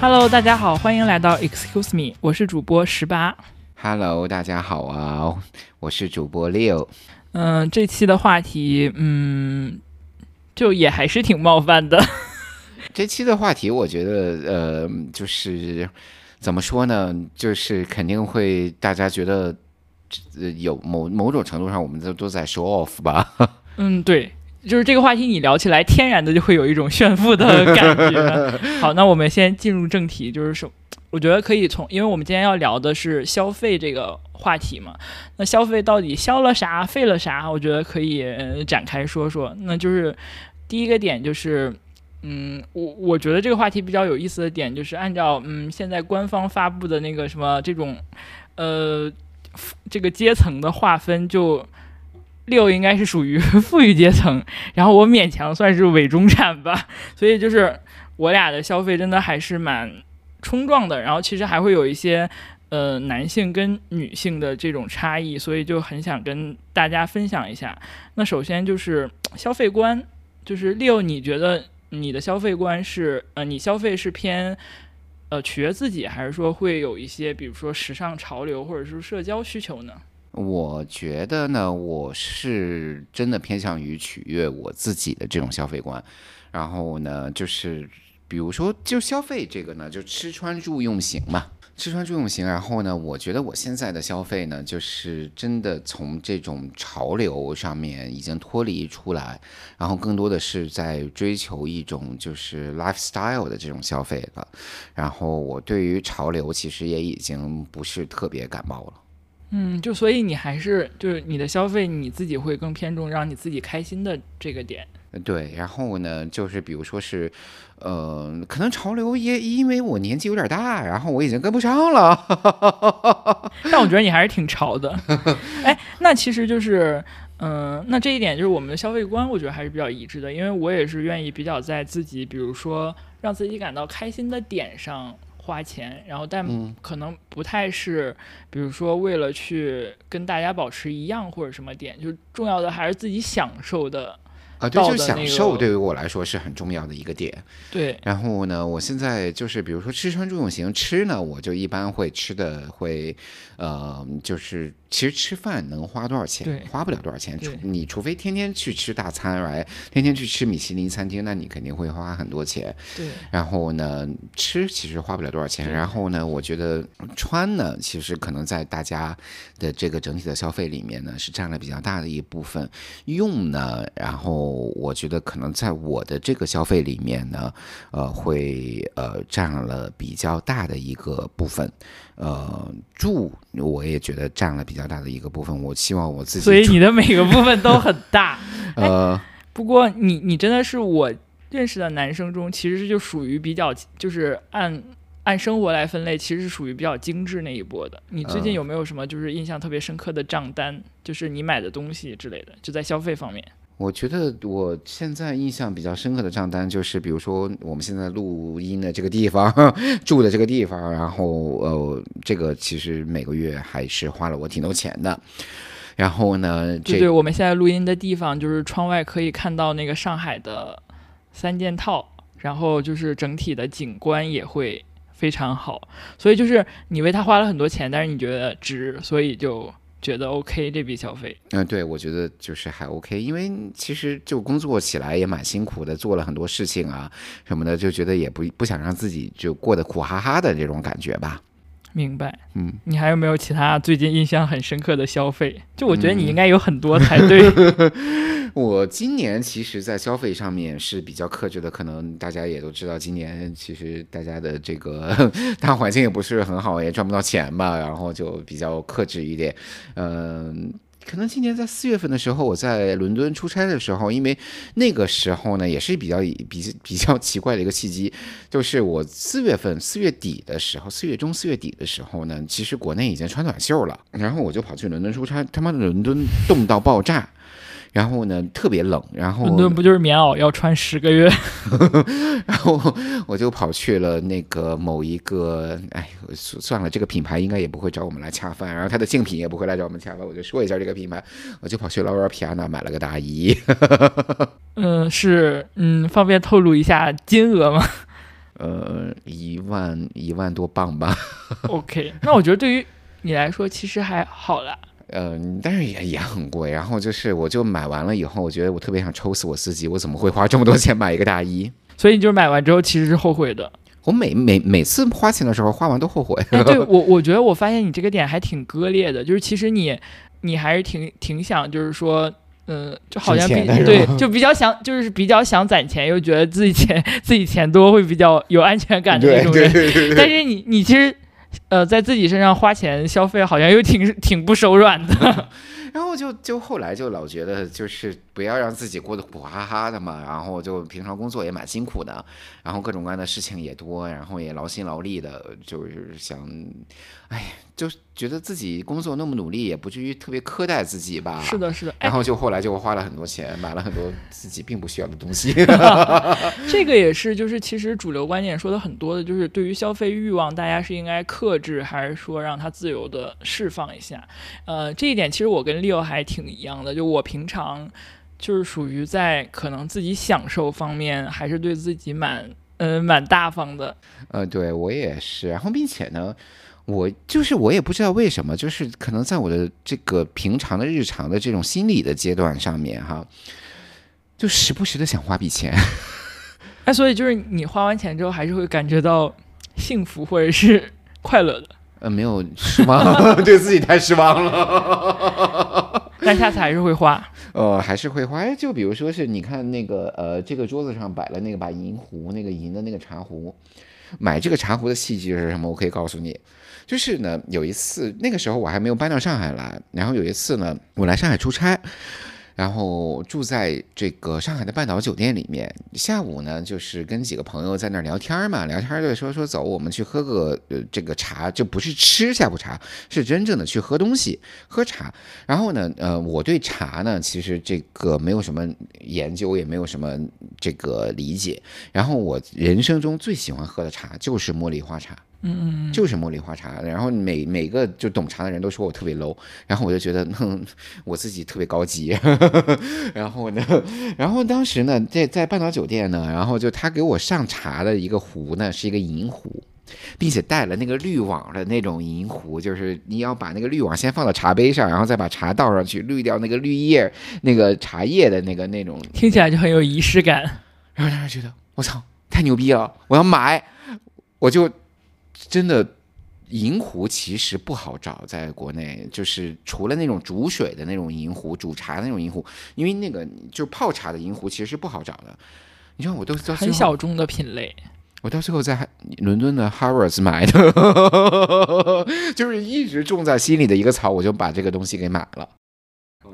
Hello，大家好，欢迎来到 Excuse Me，我是主播十八。Hello，大家好啊，我是主播六。嗯、这期的话题，嗯，就也还是挺冒犯的。这期的话题，我觉得呃，就是怎么说呢，就是肯定会大家觉得呃有某某种程度上，我们都都在 show off 吧。嗯，对，就是这个话题你聊起来，天然的就会有一种炫富的 感觉。好，那我们先进入正题，就是说，我觉得可以从，因为我们今天要聊的是消费这个话题嘛。那消费到底消了啥，费了啥？我觉得可以、呃展开说说。那就是第一个点就是。嗯，我我觉得这个话题比较有意思的点就是按照嗯现在官方发布的那个什么这种，呃，这个阶层的划分就，六应该是属于 富裕阶层，然后我勉强算是伪中产吧，所以就是我俩的消费真的还是蛮冲撞的，然后其实还会有一些呃男性跟女性的这种差异，所以就很想跟大家分享一下。那首先就是消费观，就是六，你觉得你的消费观是呃，你消费是偏呃取悦自己，还是说会有一些比如说时尚潮流或者是社交需求呢？我觉得呢，我是真的偏向于取悦我自己的这种消费观。然后呢，就是比如说，就消费这个呢，就吃穿住用行嘛。吃穿住用行，然后呢，我觉得我现在的消费呢，就是真的从这种潮流上面已经脱离出来，然后更多的是在追求一种就是 lifestyle 的这种消费了。然后我对于潮流其实也已经不是特别感冒了。嗯，就所以你还是就是你的消费你自己会更偏重让你自己开心的这个点。呃对，然后呢，就是比如说是，呃，可能潮流也因为我年纪有点大，然后我已经跟不上了。但我觉得你还是挺潮的。哎，那其实就是，嗯、那这一点就是我们的消费观，我觉得还是比较一致的。因为我也是愿意比较在自己，比如说让自己感到开心的点上花钱，然后但嗯可能不太是，比如说为了去跟大家保持一样或者什么点，就重要的还是自己享受的。啊，对，就享受对于我来说是很重要的一个点。对，然后呢，我现在就是比如说吃穿住用行，吃呢我就一般会吃的会，呃，就是其实吃饭能花多少钱？花不了多少钱。除你除非天天去吃大餐来，天天去吃米其林餐厅，那你肯定会花很多钱。对，然后呢，吃其实花不了多少钱。然后呢，我觉得穿呢，其实可能在大家的这个整体的消费里面呢，是占了比较大的一部分。用呢，然后我觉得可能在我的这个消费里面呢，呃，会呃占了比较大的一个部分。呃，住我也觉得占了比较大的一个部分。我希望我自己所以你的每个部分都很大。呃。不过你你真的是我认识的男生中，其实就属于比较就是按按生活来分类，其实是属于比较精致那一波的。你最近嗯有没有什么就是印象特别深刻的账单，就是你买的东西之类的，就在消费方面？我觉得我现在印象比较深刻的账单就是，比如说我们现在录音的这个地方，住的这个地方，然后呃，这个其实每个月还是花了我挺多钱的。然后呢，这对对，我们现在录音的地方就是窗外可以看到那个上海的三件套，然后就是整体的景观也会非常好，所以就是你为它花了很多钱，但是你觉得值，所以就觉得 OK 这笔消费。嗯、对我觉得就是还 OK，因为其实就工作起来也蛮辛苦的，做了很多事情啊什么的，就觉得也不不想让自己就过得苦哈哈的这种感觉吧。明白，嗯，你还有没有其他最近印象很深刻的消费？就我觉得你嗯应该有很多才对。我今年其实，在消费上面是比较克制的，可能大家也都知道，今年其实大家的这个 大环境也不是很好，也赚不到钱吧，然后就比较克制一点。嗯、可能今年在四月份的时候，我在伦敦出差的时候，因为那个时候呢，也是比较比比较奇怪的一个契机，就是我四月份四月底的时候，四月中四月底的时候呢，其实国内已经穿短袖了，然后我就跑去伦敦出差，他妈的伦敦冻到爆炸。然后呢特别冷，然后伦敦不就是棉袄要穿十个月？然后我就跑去了那个某一个，哎，算了，这个品牌应该也不会找我们来恰饭，然后它的竞品也不会来找我们恰饭，我就说一下这个品牌，我就跑去劳尔皮亚纳买了个大衣。嗯，是，嗯，方便透露一下金额吗？呃，一万一万多镑吧。OK，那我觉得对于你来说其实还好啦。嗯，但是也也很贵。然后就是，我就买完了以后，我觉得我特别想抽死我自己，我怎么会花这么多钱买一个大衣？所以你就是买完之后其实是后悔的。我每每每次花钱的时候，花完都后悔。哎，对 我我觉得我发现你这个点还挺割裂的，就是其实你你还是挺挺想，就是说。嗯，就好像比对，就比较想，就是比较想攒钱，又觉得自己钱 自己钱多会比较有安全感的那种人。对对但是你你其实，呃，在自己身上花钱消费，好像又挺 挺不手软的。然后就就后来就老觉得就是不要让自己过得苦哈哈的嘛，然后就平常工作也蛮辛苦的，然后各种各样的事情也多，然后也劳心劳力的，就是想，哎，就觉得自己工作那么努力，也不至于特别苛待自己吧。是。的，是的。哎然，后就后来就花了很多钱，买了很多自己并不需要的东西。这个也是，就是其实主流观点说的很多的，就是对于消费欲望，大家是应该克制，还是说让它自由的释放一下？呃，这一点其实我跟 Leo 还挺一样的，就我平常就是属于在可能自己享受方面，还是对自己蛮嗯、蛮大方的。呃，对我也是，然后并且呢，我就是我也不知道为什么，就是可能在我的这个平常的日常的这种心理的阶段上面哈，就时不时的想花笔钱。哎，所以就是你花完钱之后，还是会感觉到幸福或者是快乐的，呃，没有失望，对自己太失望了。但下次还是会花。呃，还是会花。哎，就比如说是你看那个呃，这个桌子上摆了那个把银壶，那个银的那个茶壶。买这个茶壶的契机是什么？我可以告诉你，就是呢，有一次那个时候我还没有搬到上海来，然后有一次呢，我来上海出差。然后住在这个上海的半岛酒店里面，下午呢就是跟几个朋友在那儿聊天嘛，聊天就说说走，我们去喝个呃这个茶，就不是吃下午茶，是真正的去喝东西，喝茶。然后呢，呃，我对茶呢其实这个没有什么研究，也没有什么这个理解。然后我人生中最喜欢喝的茶就是茉莉花茶。嗯嗯就是茉莉花茶，然后每每个就懂茶的人都说我特别 low，然后我就觉得，哼，我自己特别高级，然后呢，然后当时呢，在在半岛酒店呢，然后就他给我上茶的一个壶呢是一个银壶，并且带了那个滤网的那种银壶，就是你要把那个滤网先放到茶杯上，然后再把茶倒上去，滤掉那个绿叶那个茶叶的那个那种听起来就很有仪式感。然后当时觉得我操，太牛逼了，我要买，我就真的银壶其实不好找，在国内就是除了那种煮水的那种银壶、煮茶的那种银壶，因为那个就是泡茶的银壶其实是不好找的。你看我都到最很小众的品类。我到最后在伦敦的 Harrods 买的，就是一直种在心里的一个草，我就把这个东西给买了。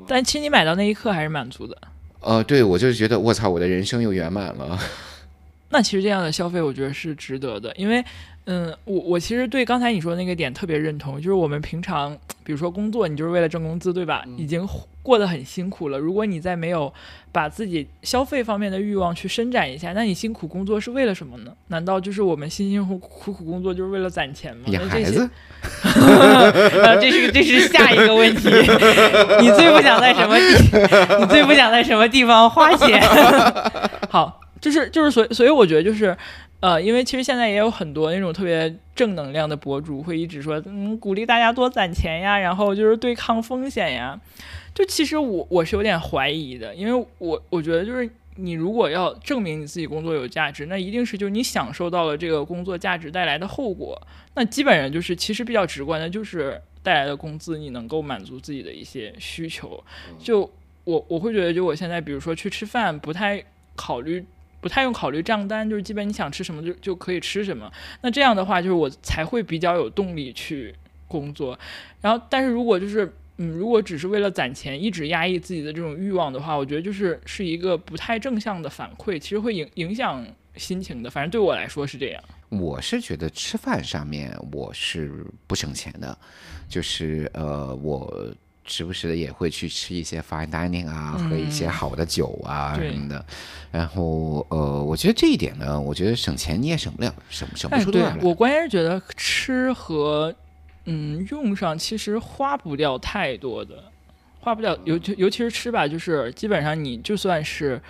但其实你买到那一刻还是满足的。呃，对我就是觉得我操，我的人生又圆满了。那其实这样的消费，我觉得是值得的，因为，嗯，我我其实对刚才你说的那个点特别认同，就是我们平常，比如说工作，你就是为了挣工资，对吧？已经过得很辛苦了，如果你再没有把自己消费方面的欲望去伸展一下，那你辛苦工作是为了什么呢？难道就是我们辛辛苦苦苦工作就是为了攒钱吗？养那这些孩子，呃，这是这是下一个问题，你最不想在什么地？你最不想在什么地方花钱？好，就是就是所以所以我觉得就是。呃，因为其实现在也有很多那种特别正能量的博主会一直说，嗯，鼓励大家多攒钱呀，然后就是对抗风险呀。就其实我我是有点怀疑的，因为我我觉得就是你如果要证明你自己工作有价值，那一定是就是你享受到了这个工作价值带来的后果。那基本上就是其实比较直观的，就是带来的工资你能够满足自己的一些需求。就我我会觉得，就我现在比如说去吃饭，不太考虑。不太用考虑账单，就是基本你想吃什么就就可以吃什么。那这样的话，就是我才会比较有动力去工作。然后，但是如果就是嗯，如果只是为了攒钱，一直压抑自己的这种欲望的话，我觉得就是是一个不太正向的反馈，其实会影影响心情的。反正对我来说是这样。我是觉得吃饭上面我是不省钱的，就是呃，我时不时的也会去吃一些 fine dining 啊，喝一些好的酒啊什么的。然后呃，我觉得这一点呢，我觉得省钱你也省不了，省省不出多少来。我关键是觉得吃和嗯用上其实花不掉太多的，花不掉，尤其尤其是吃吧，就是基本上你就算是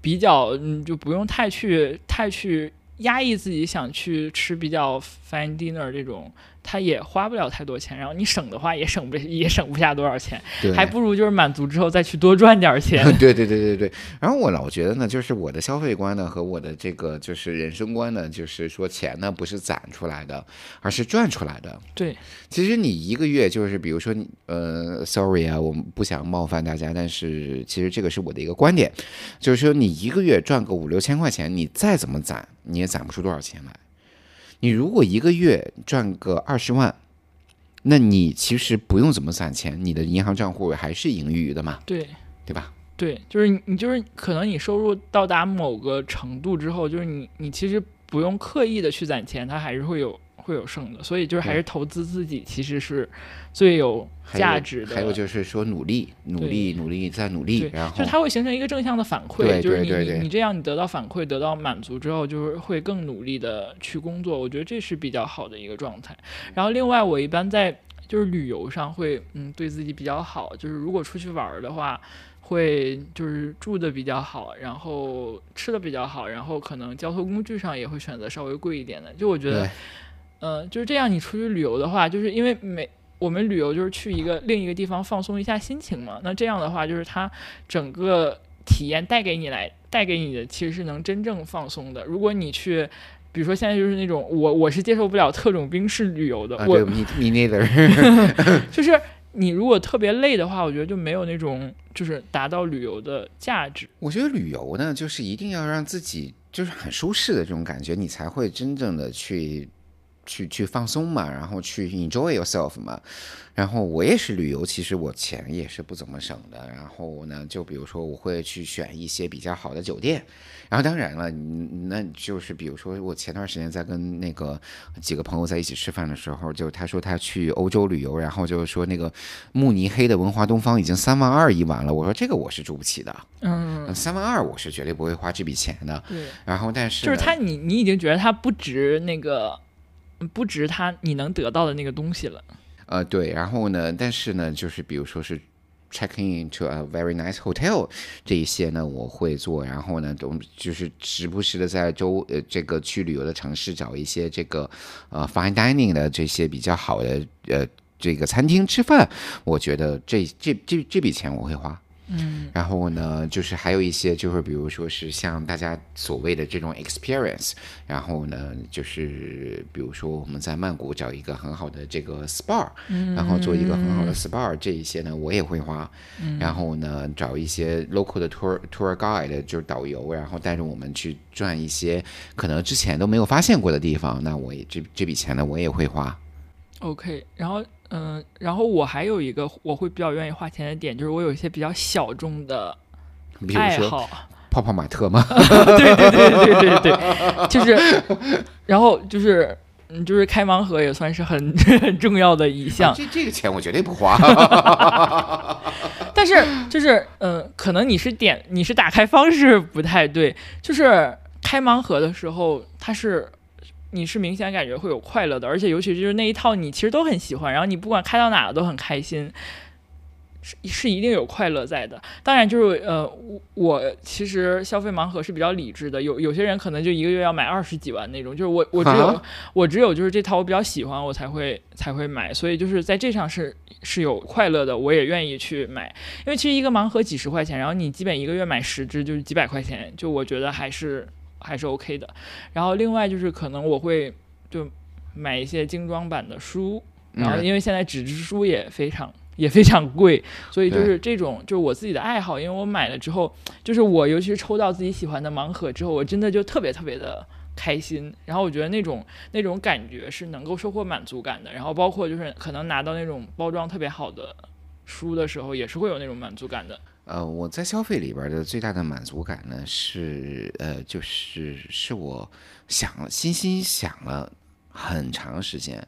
比较，嗯，就不用太去太去压抑自己想去吃比较 fine dinner 这种，它也花不了太多钱，然后你省的话也省不也省不下多少钱，对，还不如就是满足之后再去多赚点钱。对对对对对。然后我老觉得呢，就是我的消费观呢和我的这个就是人生观呢，就是说钱呢不是攒出来的，而是赚出来的。对，其实你一个月就是，比如说你，呃，sorry 啊，我们不想冒犯大家，但是其实这个是我的一个观点，就是说你一个月赚个五六千块钱，你再怎么攒，你也攒不出多少钱来。你如果一个月赚个二十万，那你其实不用怎么攒钱，你的银行账户还是盈余的嘛，对。对吧？对，就是你，你就是可能你收入到达某个程度之后，就是你，你其实不用刻意的去攒钱，它还是会有会有剩的。所以就是还是投资自己，其实是最有价值的。还有就是说努力，努力，努力再努力，，然后就它会形成一个正向的反馈，就是你你这样你得到反馈，得到满足之后，就是会更努力的去工作。我觉得这是比较好的一个状态。然后另外，我一般在就是旅游上会嗯对自己比较好，就是如果出去玩儿的话。会就是住的比较好，然后吃的比较好，然后可能交通工具上也会选择稍微贵一点的。就我觉得对，呃，就是这样。你出去旅游的话，就是因为每我们旅游就是去一个另一个地方放松一下心情嘛。那这样的话，就是它整个体验带给你来带给你的其实是能真正放松的。如果你去，比如说现在就是那种我我是接受不了特种兵式旅游的，啊，我对，me me neither，就是你如果特别累的话，我觉得就没有那种就是达到旅游的价值。我觉得旅游呢，就是一定要让自己就是很舒适的这种感觉，你才会真正的去去去放松嘛，然后去 enjoy yourself 嘛。然后我也是旅游，其实我钱也是不怎么省的。然后呢，就比如说我会去选一些比较好的酒店。然后当然了，你那就是比如说我前段时间在跟那个几个朋友在一起吃饭的时候，就他说他去欧洲旅游，然后就是说那个慕尼黑的文华东方已经三万二一晚了。我说这个我是住不起的。嗯，三万二我是绝对不会花这笔钱的。对，然后，但是就是他，你你已经觉得他不值那个，不值它你能得到的那个东西了。呃，对，然后呢，但是呢，就是比如说是 check in to a very nice hotel 这一些呢，我会做。然后呢，都就是时不时的在周呃这个去旅游的城市找一些这个呃 fine dining 的这些比较好的呃这个餐厅吃饭。我觉得这这这这笔钱我会花。嗯，然后呢，就是还有一些，就是比如说是像大家所谓的这种 experience，然后呢，就是比如说我们在曼谷找一个很好的这个 SPA，然后做一个很好的 SPA，这一些呢我也会花。然后呢，找一些 local 的 tour tour guide，就是导游，然后带着我们去转一些可能之前都没有发现过的地方，那我也这这笔钱呢我也会花。OK，然后嗯、然后我还有一个我会比较愿意花钱的点，就是我有一些比较小众的爱好。泡泡玛特吗？对对对对对对对，就是，然后就是。嗯，就是开盲盒也算是很 很重要的一项，这这个钱我绝对不花。但是就是，嗯、可能你是点你是打开方式不太对，就是开盲盒的时候，它是你是明显感觉会有快乐的，而且尤其就是那一套你其实都很喜欢，然后你不管开到哪都很开心，是是一定有快乐在的。当然就是呃，我我其实消费盲盒是比较理智的，有有些人可能就一个月要买二十几万那种，就是我我只有、啊我只有就是这套我比较喜欢我才会才会买，所以就是在这上是是有快乐的，我也愿意去买。因为其实一个盲盒几十块钱，然后你基本一个月买十支就是几百块钱，就我觉得还是还是 OK 的。然后另外就是可能我会就买一些精装版的书，然后嗯因为现在纸质书也非常。也非常贵，所以就是这种就是我自己的爱好，因为我买了之后，就是我尤其是抽到自己喜欢的盲盒之后，我真的就特别特别的开心。然后我觉得那种那种感觉是能够收获满足感的。然后包括就是可能拿到那种包装特别好的书的时候，也是会有那种满足感的。呃，我在消费里边的最大的满足感呢，是呃，就是是我想了，心心想了很长时间，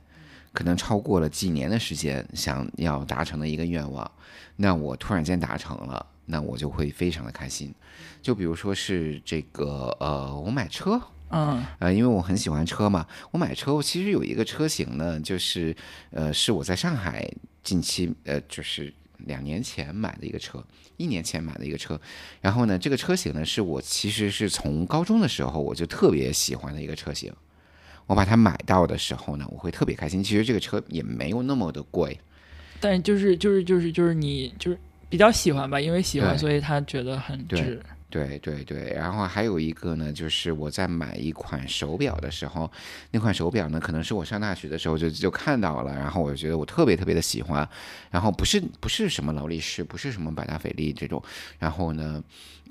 可能超过了几年的时间想要达成的一个愿望，那我突然间达成了，那我就会非常的开心。就比如说是这个呃，我买车。嗯呃，因为我很喜欢车嘛，我买车，我其实有一个车型呢，就是呃，是我在上海近期呃，就是两年前买的一个车，一年前买的一个车。然后呢，这个车型呢，是我其实是从高中的时候我就特别喜欢的一个车型。我把它买到的时候呢，我会特别开心。其实这个车也没有那么的贵，但就是就是就是就是你就是比较喜欢吧，因为喜欢，所以他觉得很值。对对对，然后还有一个呢，就是我在买一款手表的时候，那款手表呢，可能是我上大学的时候就就看到了，然后我就觉得我特别特别的喜欢，然后不是不是什么劳力士，不是什么百达翡丽这种，然后呢，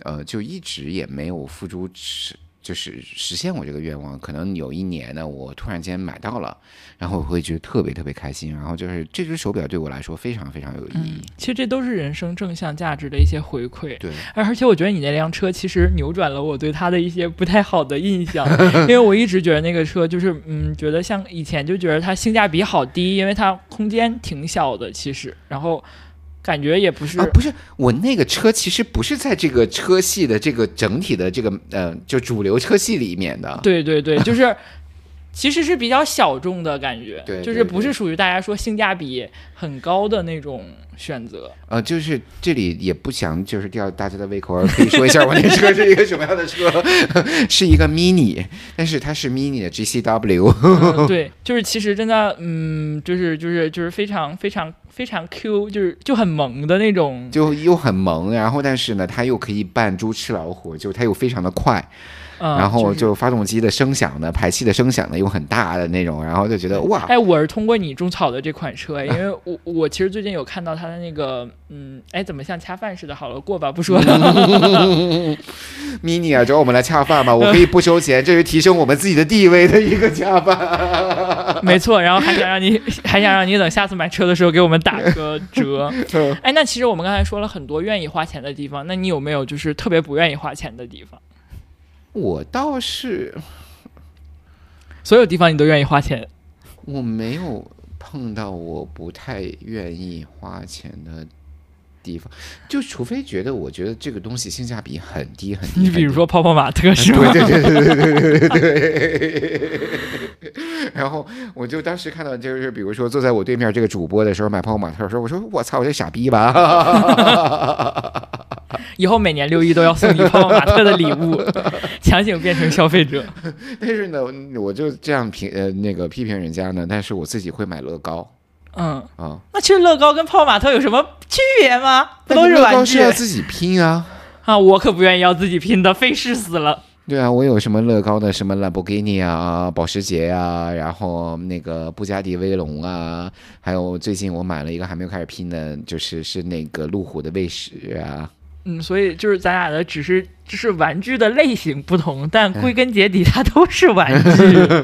呃，就一直也没有付诸实就是实现我这个愿望。可能有一年呢，我突然间买到了，然后我会觉得特别特别开心，然后就是这只手表对我来说非常非常有意义。其实这都是人生正向价值的一些回馈。对，而而且我觉得你那辆车其实扭转了我对它的一些不太好的印象，因为我一直觉得那个车就是嗯，觉得像以前就觉得它性价比好低，因为它空间挺小的，其实，然后感觉也不是、啊，不是，我那个车其实不是在这个车系的这个整体的这个呃，就主流车系里面的。对对对，就是其实是比较小众的感觉，对对就是不是属于大家说性价比很高的那种选择。呃，就是这里也不想就是吊大家的胃口，而可以说一下我那车是一个什么样的车，是一个 mini，但是它是 mini 的 GCW。嗯，对，就是其实真的，嗯，就是就是就是非常非常非常 Q，就是就很萌的那种。就又很萌，然后但是呢，它又可以扮猪吃老虎，就它又非常的快，嗯，然后就发动机的声响呢，排气的声响呢又很大的那种，然后就觉得哇，哎，我是通过你种草的这款车，因为我 我其实最近有看到它的那个，嗯，哎，怎么像恰饭似的？好了，过吧，不说了。mini 啊，找我们来恰饭吧，我可以不收钱，这是提升我们自己的地位的一个恰饭。没错，然后还想让你还想让你等下次买车的时候给我们打个折。哎，那其实我们刚才说了很多愿意花钱的地方，那你有没有就是特别不愿意花钱的地方？我倒是，所有地方你都愿意花钱？我没有碰到我不太愿意花钱的地方，就除非觉得我觉得这个东西性价比很低很低。你比如说泡泡玛特是吗？对对对对对对对。然后我就当时看到，就是比如说坐在我对面这个主播的时候买泡泡玛特的时候，我说我操，我这傻逼吧。以后每年六一都要送你泡泡玛特的礼物，强行变成消费者。但是呢，我就这样评呃那个批评人家呢，但是我自己会买乐高嗯，啊。那其实乐高跟泡泡玛特有什么区别吗？不都是玩具是要自己拼啊。啊？我可不愿意要自己拼的，费事死了。对啊，我有什么乐高的什么兰博基尼啊、保时捷啊，然后那个布加迪威龙啊，还有最近我买了一个还没有开始拼的，就是是那个路虎的卫士啊。嗯，所以就是咱俩的只是只是玩具的类型不同，但归根结底它都是玩 具。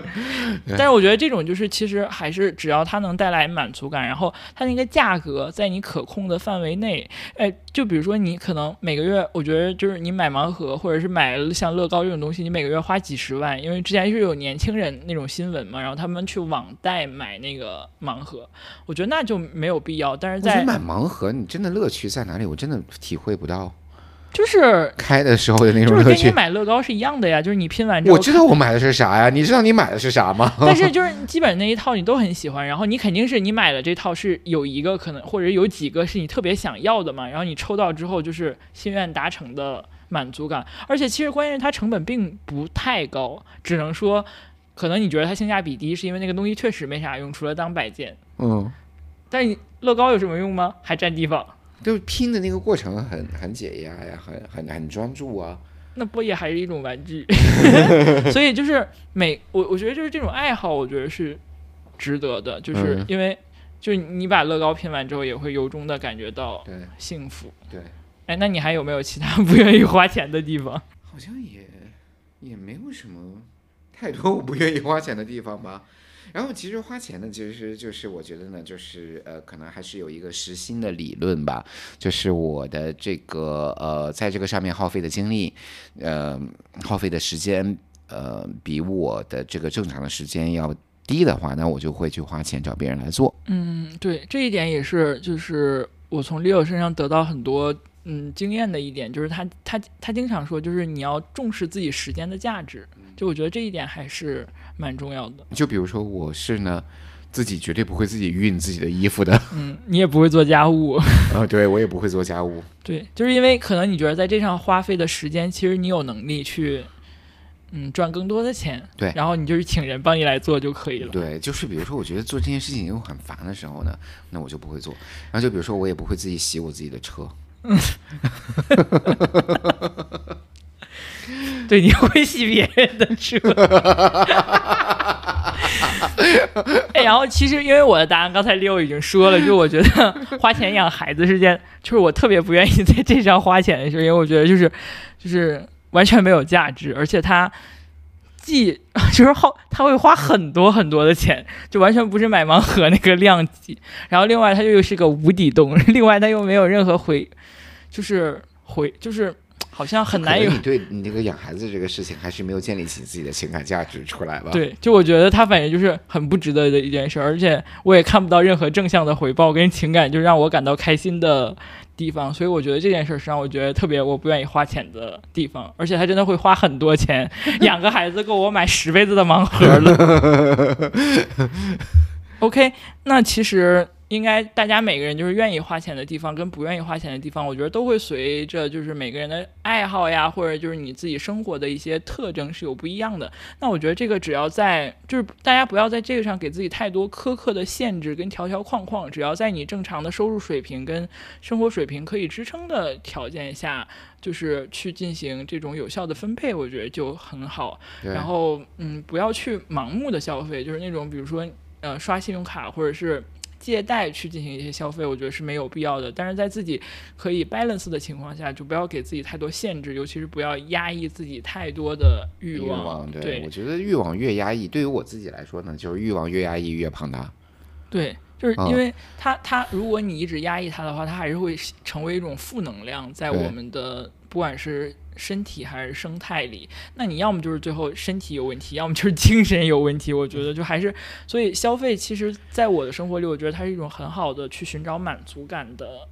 但是我觉得这种就是其实还是只要它能带来满足感，然后它那个价格在你可控的范围内，哎，就比如说你可能每个月，我觉得就是你买盲盒或者是买像乐高这种东西，你每个月花几十万，因为之前是有年轻人那种新闻嘛，然后他们去网贷买那个盲盒，我觉得那就没有必要。但是在买盲盒，你真的乐趣在哪里？我真的体会不到就是开的时候的那种就是跟你。买乐高是一样的呀，就是你拼完之后我知道我买的是啥呀？你知道你买的是啥吗？但是就是基本那一套你都很喜欢，然后你肯定是你买的这套是有一个可能或者有几个是你特别想要的嘛，然后你抽到之后就是心愿达成的满足感，而且其实关键是它成本并不太高，只能说可能你觉得它性价比低，是因为那个东西确实没啥用，除了当摆件。嗯，但你乐高有什么用吗？还占地方，就是拼的那个过程很很解压呀，很很很专注啊。那不也还是一种玩具？所以就是每我我觉得就是这种爱好，我觉得是值得的，就是嗯因为就是你把乐高拼完之后，也会由衷的感觉到对幸福。对，哎，那你还有没有其他不愿意花钱的地方？好像也也没有什么太多我不愿意花钱的地方吧。然后其实花钱呢，其实就是我觉得呢，就是呃，可能还是有一个实心的理论吧，就是我的这个呃，在这个上面耗费的精力，呃，耗费的时间，呃，比我的这个正常的时间要低的话，那我就会去花钱找别人来做。嗯，对，这一点也是，就是我从 Leo 身上得到很多嗯经验的一点，就是他他他经常说，就是你要重视自己时间的价值。就我觉得这一点还是蛮重要的。就比如说我是呢，自己绝对不会自己熨自己的衣服的。嗯，你也不会做家务。啊，对我也不会做家务。对，就是因为可能你觉得在这上花费的时间，其实你有能力去。嗯，赚更多的钱，对，然后你就是请人帮你来做就可以了。对，就是比如说，我觉得做这件事情又很烦的时候呢，那我就不会做。然后就比如说，我也不会自己洗我自己的车。嗯，对，你会洗别人的车。哎，然后其实因为我的答案刚才六已经说了，就我觉得花钱养孩子是件，就是我特别不愿意在这上花钱的事，因为我觉得就是就是。完全没有价值，而且他既 就是耗，他会花很多很多的钱，就完全不是买盲盒那个量级。然后另外他又是个无底洞，另外他又没有任何回，就是回就是好像很难有。你对你这个养孩子这个事情还是没有建立起自己的情感价值出来吧？对，就我觉得他反正就是很不值得的一件事，而且我也看不到任何正向的回报跟情感，就让我感到开心的。地方，所以我觉得这件事是让我觉得特别我不愿意花钱的地方，而且他真的会花很多钱，养个孩子够我买十辈子的盲盒了。OK，那其实。应该大家每个人就是愿意花钱的地方跟不愿意花钱的地方，我觉得都会随着就是每个人的爱好呀，或者就是你自己生活的一些特征是有不一样的。那我觉得这个只要在就是大家不要在这个上给自己太多苛刻的限制跟条条框框，只要在你正常的收入水平跟生活水平可以支撑的条件下，就是去进行这种有效的分配，我觉得就很好。然后嗯，不要去盲目的消费，就是那种比如说呃刷信用卡或者是。借贷去进行一些消费，我觉得是没有必要的。但是在自己可以 balance 的情况下，就不要给自己太多限制，尤其是不要压抑自己太多的欲望。对，我觉得欲望越压抑，对于我自己来说呢，就是欲望越压抑越庞大。对，就是因为它，它如果你一直压抑它的话，它还是会成为一种负能量，在我们的不管是。身体还是生态里，那你要么就是最后身体有问题，要么就是精神有问题。我觉得就还是，所以消费其实，在我的生活里，我觉得它是一种很好的去寻找满足感的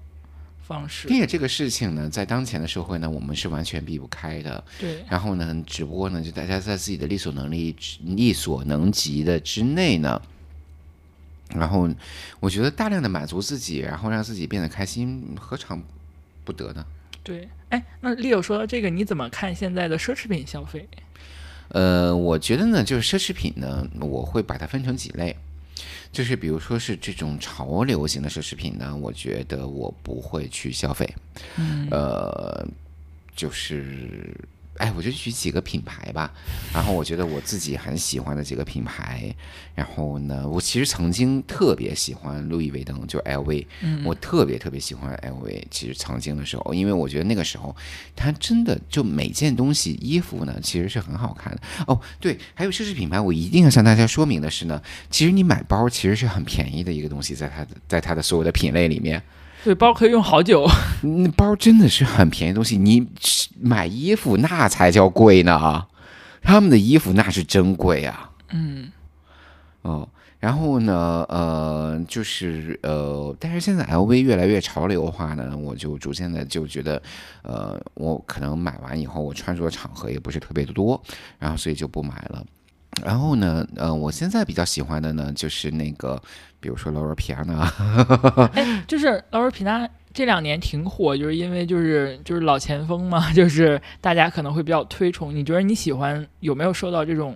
方式。并且这个事情呢，在当前的社会呢，我们是完全避不开的。对。然后呢，只不过呢，就大家在自己的力所能力、力所能及的之内呢，然后我觉得大量的满足自己，然后让自己变得开心，何尝不得呢？对。哎，那 Leo 说到这个，你怎么看现在的奢侈品消费？呃，我觉得呢，就是奢侈品呢，我会把它分成几类，就是比如说是这种潮流型的奢侈品呢，我觉得我不会去消费。嗯，呃，就是。哎，我就举几个品牌吧，然后我觉得我自己很喜欢的几个品牌，然后呢，我其实曾经特别喜欢路易威登，就 LV，我特别特别喜欢 LV。其实曾经的时候，因为我觉得那个时候它真的就每件东西衣服呢，其实是很好看的。哦，对，还有奢侈品牌，我一定要向大家说明的是呢，其实你买包其实是很便宜的一个东西，在它的在它的所有的品类里面。对，包可以用好久。那包真的是很便宜东西，你买衣服那才叫贵呢。他们的衣服那是真贵啊。嗯。哦，然后呢，呃，就是呃，但是现在 LV 越来越潮流化呢，我就逐渐的就觉得，呃，我可能买完以后，我穿着的场合也不是特别的多，然后所以就不买了。然后呢，呃，我现在比较喜欢的呢，就是那个，比如说劳尔皮亚纳，哎，就是劳尔皮纳这两年挺火，就是因为就是就是老前锋嘛，就是大家可能会比较推崇。你觉得你喜欢有没有受到这种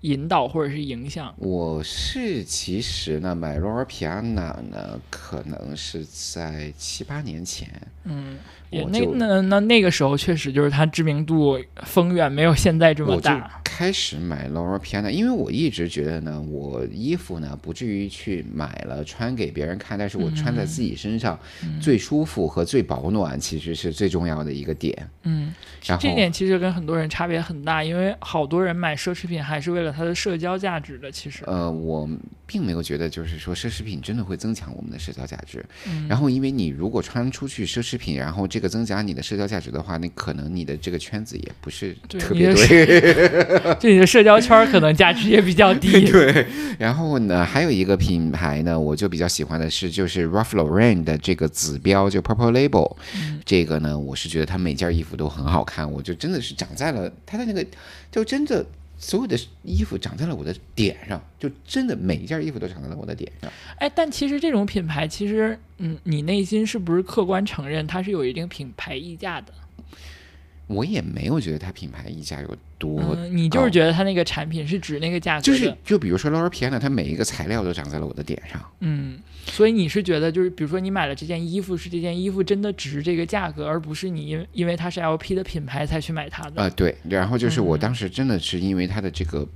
引导或者是影响？我是其实呢，买劳尔皮亚纳呢，可能是在七八年前，嗯。也那那那那个时候确实就是他知名度风远没有现在这么大。开始买 Laura Piana，因为我一直觉得呢，我衣服呢不至于去买了穿给别人看，但是我穿在自己身上最舒服和最保暖，其实是最重要的一个点。嗯，然后这点其实跟很多人差别很大，因为好多人买奢侈品还是为了它的社交价值的。其实，呃，我并没有觉得就是说奢侈品真的会增强我们的社交价值。然后，因为你如果穿出去奢侈品，然后这个增加你的社交价值的话，那可能你的这个圈子也不是特别对。就 你的社交圈儿可能价值也比较 低。对，然后呢，还有一个品牌呢，我就比较喜欢的是，就是 Ralph Lauren 的这个子标，就 Purple Label，、这个呢，我是觉得它每件衣服都很好看，我就真的是长在了它的那个，就真的所有的衣服长在了我的点上，就真的每一件衣服都长在了我的点上。哎，但其实这种品牌，其实嗯，你内心是不是客观承认它是有一定品牌溢价的？我也没有觉得它品牌溢价有多嗯，你就是觉得它那个产品是值那个价格，就是就比如说 Laura Piana，它每一个材料都长在了我的点上。嗯，所以你是觉得就是比如说你买了这件衣服，是这件衣服真的值这个价格，而不是你因因为它是 LP 的品牌才去买它的。啊、对，然后就是我嗯当时真的是因为它的这个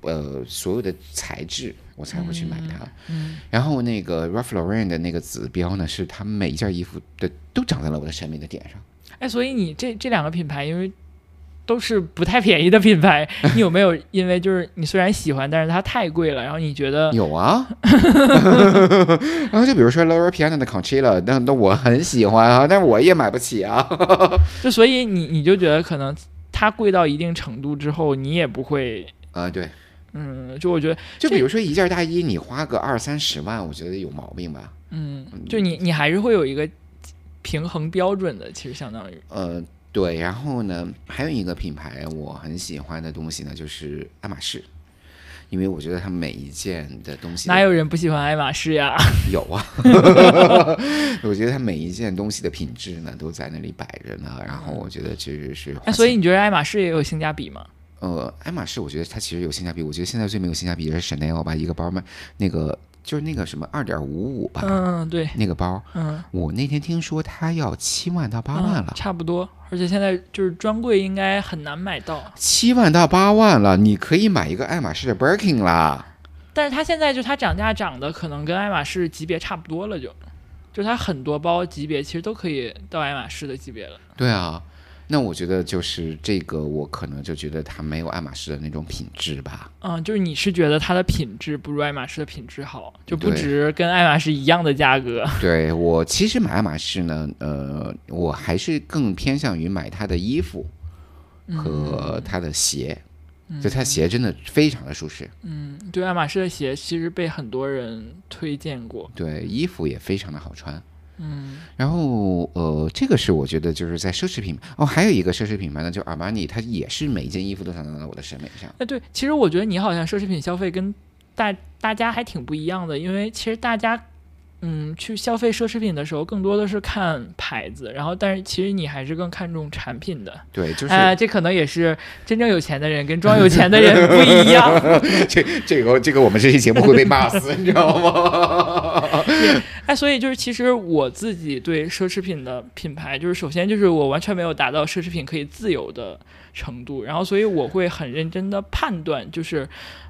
呃所有的材质，我才会去买它。嗯然后那个 Ralph Lauren 的那个指标呢，是它每一件衣服的都长在了我的审美的点上。哎，所以你这这两个品牌，因为都是不太便宜的品牌，你有没有因为就是你虽然喜欢，但是它太贵了，然后你觉得有啊，然后就比如说 Laura Piana 的 Conchilla，那那我很喜欢啊，但是我也买不起啊。就所以你你就觉得可能它贵到一定程度之后，你也不会，啊，对，嗯，就我觉得，就比如说一件大衣，你花个二三十万，我觉得有毛病吧。嗯，就你你还是会有一个平衡标准的，其实相当于，呃，对，然后呢，还有一个品牌我很喜欢的东西呢，就是爱马仕，因为我觉得它每一件的东西哪有人不喜欢爱马仕呀？有啊，我觉得它每一件东西的品质呢都在那里摆着呢，然后我觉得其实是所以你觉得爱马仕也有性价比吗？呃，爱马仕我觉得它其实有性价比，我觉得现在最没有性价比的是 Chanel 吧，一个包卖那个就是那个什么二点五五吧，嗯，对，那个包，嗯，我那天听说它要七万到八万嗯了。差不多，而且现在就是专柜应该很难买到。七万到八万了，你可以买一个爱马仕的 Birkin 啦。但是它现在就它涨价涨的可能跟爱马仕级别差不多了就，就它很多包级别其实都可以到爱马仕的级别了。对啊，那我觉得就是这个，我可能就觉得它没有爱马仕的那种品质吧。嗯，就是你是觉得它的品质不如爱马仕的品质好，就不值跟爱马仕一样的价格。对我其实买爱马仕呢，呃，我还是更偏向于买它的衣服和它的鞋。就它鞋真的非常的舒适，嗯，对，爱马仕的鞋其实被很多人推荐过。对衣服也非常的好穿。嗯然后呃，这个是我觉得就是在奢侈品哦，还有一个奢侈品牌呢，就阿玛尼，它也是每一件衣服都想到了我的审美上。哎，对，其实我觉得你好像奢侈品消费跟大大家还挺不一样的，因为其实大家。嗯，去消费奢侈品的时候，更多的是看牌子，然后但是其实你还是更看重产品的。对，就是、哎、这可能也是真正有钱的人跟装有钱的人不一样。这这个这个我们这期节目会被骂死，你知道吗？哎，所以就是其实我自己对奢侈品的品牌，就是首先就是我完全没有达到奢侈品可以自由的程度，然后所以我会很认真的判断，就是。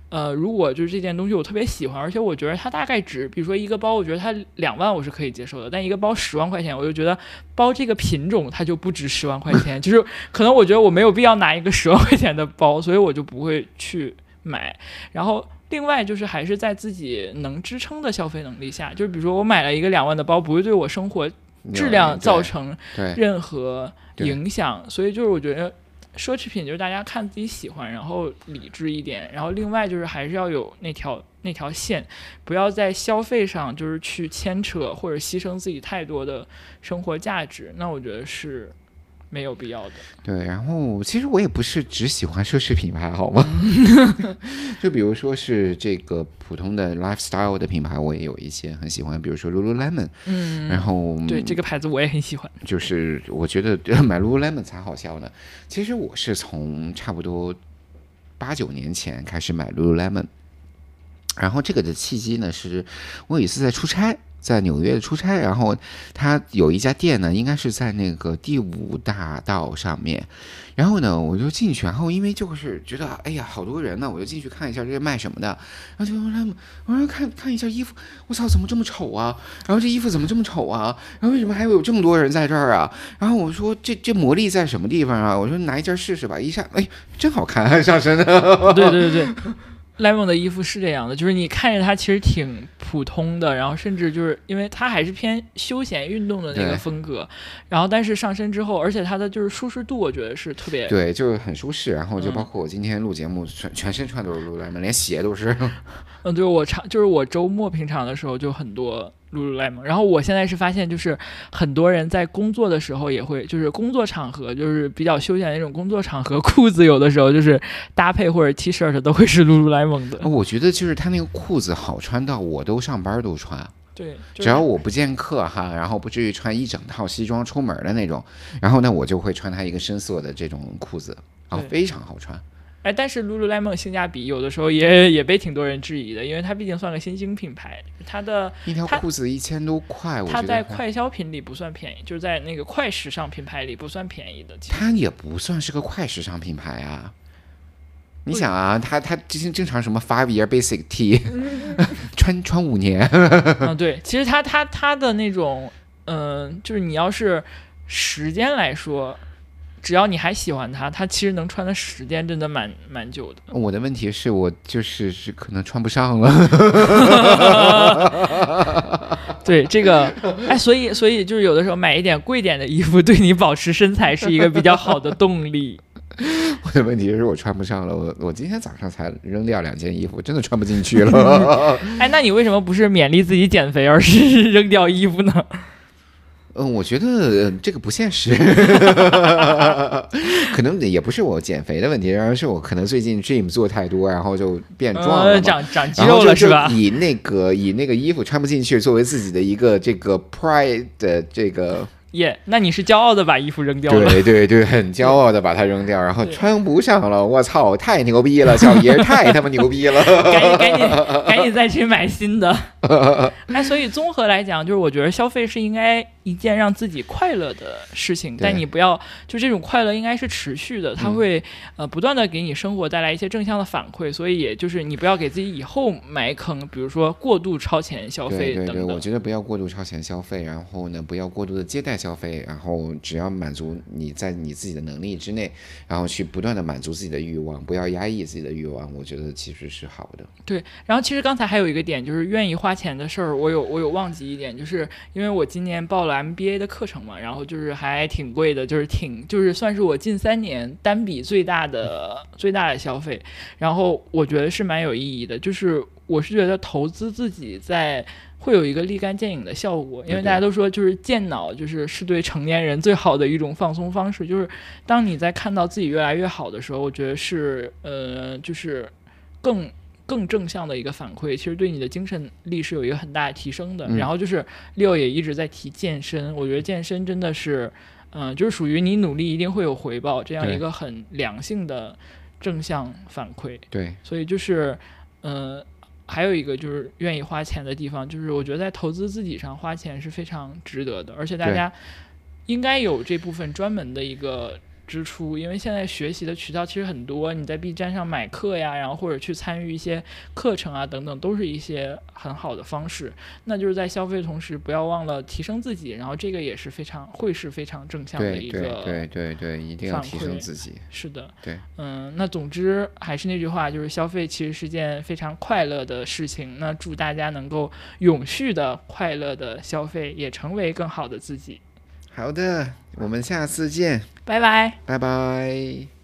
呃，如果就是这件东西我特别喜欢，而且我觉得它大概值，比如说一个包，我觉得它两万我是可以接受的，但一个包十万块钱，我就觉得包这个品种它就不值十万块钱，就是可能我觉得我没有必要拿一个十万块钱的包，所以我就不会去买。然后另外就是还是在自己能支撑的消费能力下，就是比如说我买了一个两万的包，不会对我生活质量造成任何影响，所以就是我觉得奢侈品就是大家看自己喜欢，然后理智一点，然后另外就是还是要有那条那条线，不要在消费上就是去牵扯或者牺牲自己太多的生活价值，那我觉得是没有必要的。对，然后其实我也不是只喜欢奢侈品牌，好吗？就比如说是这个普通的 lifestyle 的品牌，我也有一些很喜欢，比如说 Lululemon，嗯，然后对这个牌子我也很喜欢。就是我觉得 买 Lululemon 才好笑呢。其实我是从差不多八九年前开始买 Lululemon，然后这个的契机呢，是我有一次在出差。在纽约出差，然后他有一家店呢，应该是在那个第五大道上面。然后呢，我就进去，然后因为就是觉得，哎呀，好多人呢，我就进去看一下这是卖什么的。然后就我说看看一下衣服，我操，怎么这么丑啊？然后这衣服怎么这么丑啊？然后为什么还有这么多人在这儿啊？然后我说这这魔力在什么地方啊？我说拿一件试试吧，一下，哎，真好看，上身的。对对对对，Lemon 的衣服是这样的，就是你看着它其实挺普通的，然后甚至就是因为它还是偏休闲运动的那个风格，然后但是上身之后，而且它的就是舒适度，我觉得是特别对，就是很舒适。然后就嗯包括我今天录节目，全全身穿都是 Lululemon，连鞋都是。嗯，就是我常就是我周末平常的时候就很多 Lululemon，然后我现在是发现就是很多人在工作的时候也会，就是工作场合就是比较休闲的那种工作场合，裤子有的时候就是搭配或者 T 恤都会是 Lululemon 的。我觉得就是他那个裤子好穿到我都上班都穿，对，就只要我不见客哈，然后不至于穿一整套西装出门的那种，然后呢我就会穿它一个深色的这种裤子，然后非常好穿。哎，但是 Lululemon 性价比有的时候也也被挺多人质疑的，因为它毕竟算个新兴品牌，它的一条裤子一千多块，我它觉得在快消品里不算便宜，就是在那个快时尚品牌里不算便宜的。它也不算是个快时尚品牌啊。你想啊，它它之前正常什么 five year basic T，穿穿五年，嗯，对，其实它它它的那种，嗯、就是你要是时间来说，只要你还喜欢它，它其实能穿的时间真的蛮蛮久的。我的问题是我就是是可能穿不上了。对这个，哎，所以所以就是有的时候买一点贵点的衣服，对你保持身材是一个比较好的动力。我的问题是我穿不上了，我我今天早上才扔掉两件衣服，真的穿不进去了。哎，那你为什么不是勉励自己减肥，而是扔掉衣服呢？嗯，我觉得、呃这个不现实，可能也不是我减肥的问题，而是我可能最近 gym 做太多，然后就变壮了呃，长长肌肉了是吧？以那个以那个衣服穿不进去作为自己的一个这个 pride 的这个，耶那你是骄傲的把衣服扔掉了。对对对，很骄傲的把它扔掉，然后穿不上了，我操，太牛逼了，小爷太他妈牛逼了。赶紧赶紧赶紧再去买新的。哎，所以综合来讲，就是我觉得消费是应该一件让自己快乐的事情，但你不要就这种快乐应该是持续的，它嗯会、呃不断的给你生活带来一些正向的反馈，所以也就是你不要给自己以后埋坑，比如说过度超前消对对对。我觉得不要过度超前消费，然后呢，不要过度的接待消费，然后只要满足你在你自己的能力之内，然后去不断的满足自己的欲望，不要压抑自己的欲望，我觉得其实是好的。对，然后其实刚才还有一个点，就是愿意花钱的事儿，我有我有忘记一点，就是因为我今年报了 MBA 的课程嘛，然后就是还挺贵的，就是挺就是算是我近三年单笔最大的 最大的消费，然后我觉得是蛮有意义的，就是我是觉得投资自己在。会有一个立竿见影的效果，因为大家都说就是健脑，就是是对成年人最好的一种放松方式。就是当你在看到自己越来越好的时候，我觉得是呃，就是更更正向的一个反馈，其实对你的精神力是有一个很大的提升的。嗯然后就是六也一直在提健身，我觉得健身真的是，嗯、就是属于你努力一定会有回报这样一个很良性的正向反馈。对，所以就是，嗯、还有一个就是愿意花钱的地方，就是我觉得在投资自己上花钱是非常值得的，而且大家应该有这部分专门的一个支出，因为现在学习的渠道其实很多，你在 B 站上买课呀，然后或者去参与一些课程啊等等，都是一些很好的方式。那就是在消费的同时，不要忘了提升自己，然后这个也是非常会是非常正向的对对一个对对对，一定要反提升馈自己。是的，对，嗯，那总之还是那句话，就是消费其实是件非常快乐的事情。那祝大家能够永续的快乐的消费，也成为更好的自己。好的，我们下次见，拜拜。拜拜。